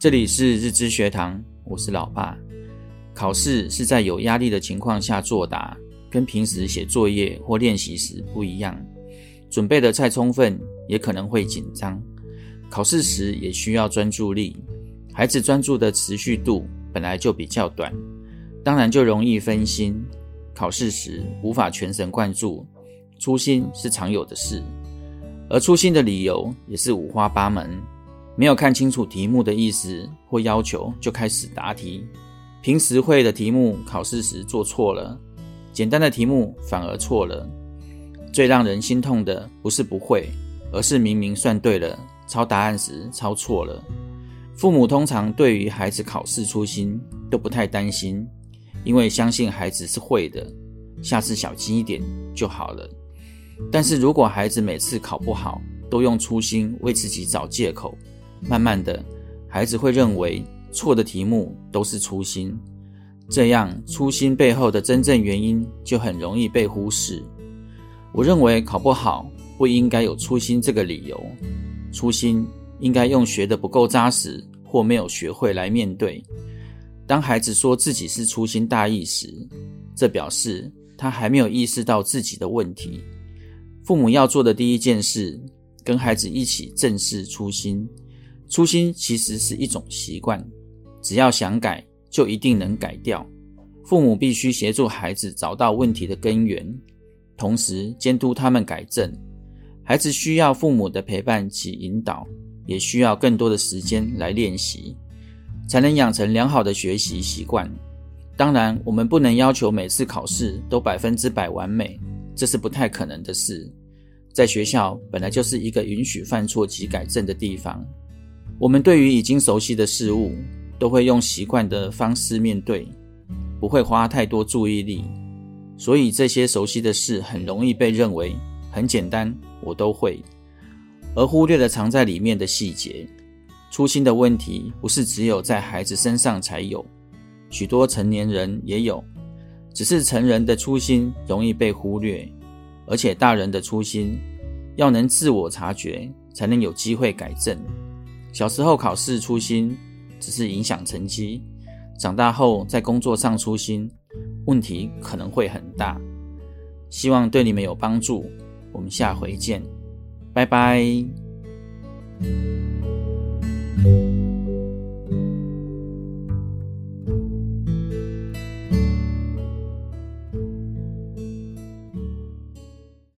这里是日知学堂，我是老爸。考试是在有压力的情况下作答，跟平时写作业或练习时不一样。准备的太充分，也可能会紧张。考试时也需要专注力，孩子专注的持续度本来就比较短，当然就容易分心。考试时无法全神贯注，粗心是常有的事，而粗心的理由也是五花八门。没有看清楚题目的意思或要求就开始答题，平时会的题目考试时做错了，简单的题目反而错了。最让人心痛的不是不会，而是明明算对了，抄答案时抄错了。父母通常对于孩子考试粗心都不太担心，因为相信孩子是会的，下次小心一点就好了。但是如果孩子每次考不好，都用粗心为自己找借口，慢慢的，孩子会认为错的题目都是粗心，这样粗心背后的真正原因就很容易被忽视。我认为考不好不应该有粗心这个理由，粗心应该用学得不够扎实或没有学会来面对。当孩子说自己是粗心大意时，这表示他还没有意识到自己的问题。父母要做的第一件事，跟孩子一起正视粗心。初心其实是一种习惯，只要想改，就一定能改掉。父母必须协助孩子找到问题的根源，同时监督他们改正。孩子需要父母的陪伴及引导，也需要更多的时间来练习，才能养成良好的学习习惯。当然，我们不能要求每次考试都百分之百完美，这是不太可能的事。在学校本来就是一个允许犯错及改正的地方。我们对于已经熟悉的事物，都会用习惯的方式面对，不会花太多注意力，所以这些熟悉的事很容易被认为很简单，我都会，而忽略了藏在里面的细节。粗心的问题不是只有在孩子身上才有，许多成年人也有，只是成人的粗心容易被忽略，而且大人的粗心要能自我察觉，才能有机会改正。小时候考试粗心，只是影响成绩；长大后在工作上粗心，问题可能会很大。希望对你们有帮助。我们下回见，拜拜。